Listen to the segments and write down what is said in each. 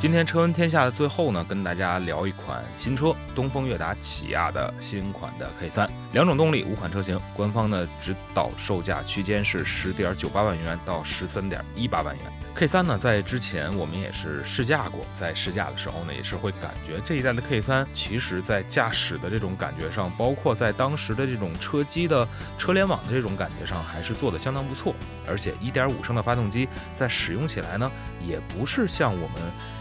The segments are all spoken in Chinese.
今天车闻天下的最后呢，跟大家聊一款新车，东风悦达起亚的新款的 K 三，两种动力，五款车型，官方的指导售价区间是十点九八万元到十三点一八万元。K 三呢，在之前我们也是试驾过，在试驾的时候呢，也是会感觉这一代的 K 三，其实在驾驶的这种感觉上，包括在当时的这种车机的车联网的这种感觉上，还是做的相当不错。而且一点五升的发动机在使用起来呢，也不是像我们。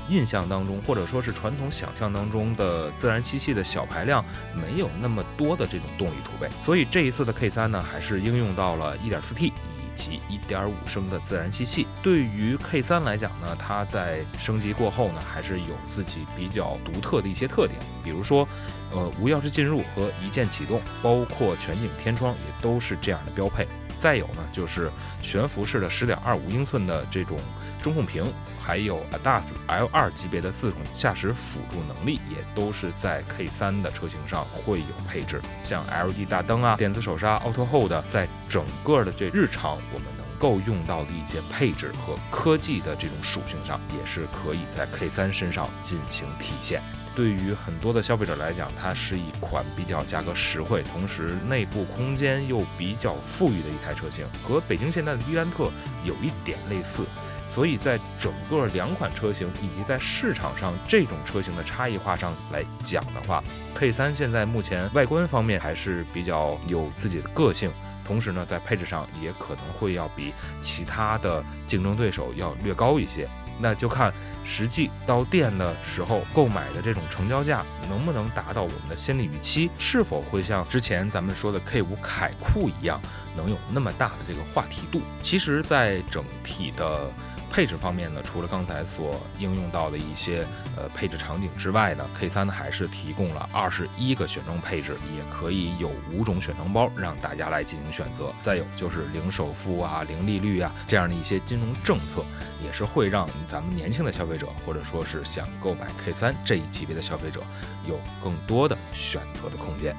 印象当中，或者说是传统想象当中的自然吸气的小排量，没有那么多的这种动力储备，所以这一次的 K3 呢，还是应用到了 1.4T 以及1.5升的自然吸气。对于 K3 来讲呢，它在升级过后呢，还是有自己比较独特的一些特点，比如说，呃，无钥匙进入和一键启动，包括全景天窗也都是这样的标配。再有呢，就是悬浮式的十点二五英寸的这种中控屏，还有 ADAS L2 级别的自动驾驶辅助能力，也都是在 K3 的车型上会有配置。像 LED 大灯啊、电子手刹、Auto Hold，在整个的这日常我们能够用到的一些配置和科技的这种属性上，也是可以在 K3 身上进行体现。对于很多的消费者来讲，它是一款比较价格实惠，同时内部空间又比较富裕的一台车型，和北京现代的伊兰特有一点类似。所以在整个两款车型以及在市场上这种车型的差异化上来讲的话，K3 现在目前外观方面还是比较有自己的个性，同时呢，在配置上也可能会要比其他的竞争对手要略高一些。那就看实际到店的时候购买的这种成交价能不能达到我们的心理预期，是否会像之前咱们说的 K 五凯酷一样，能有那么大的这个话题度？其实，在整体的。配置方面呢，除了刚才所应用到的一些呃配置场景之外呢，K3 呢还是提供了二十一个选装配置，也可以有五种选装包让大家来进行选择。再有就是零首付啊、零利率啊这样的一些金融政策，也是会让咱们年轻的消费者或者说是想购买 K3 这一级别的消费者有更多的选择的空间。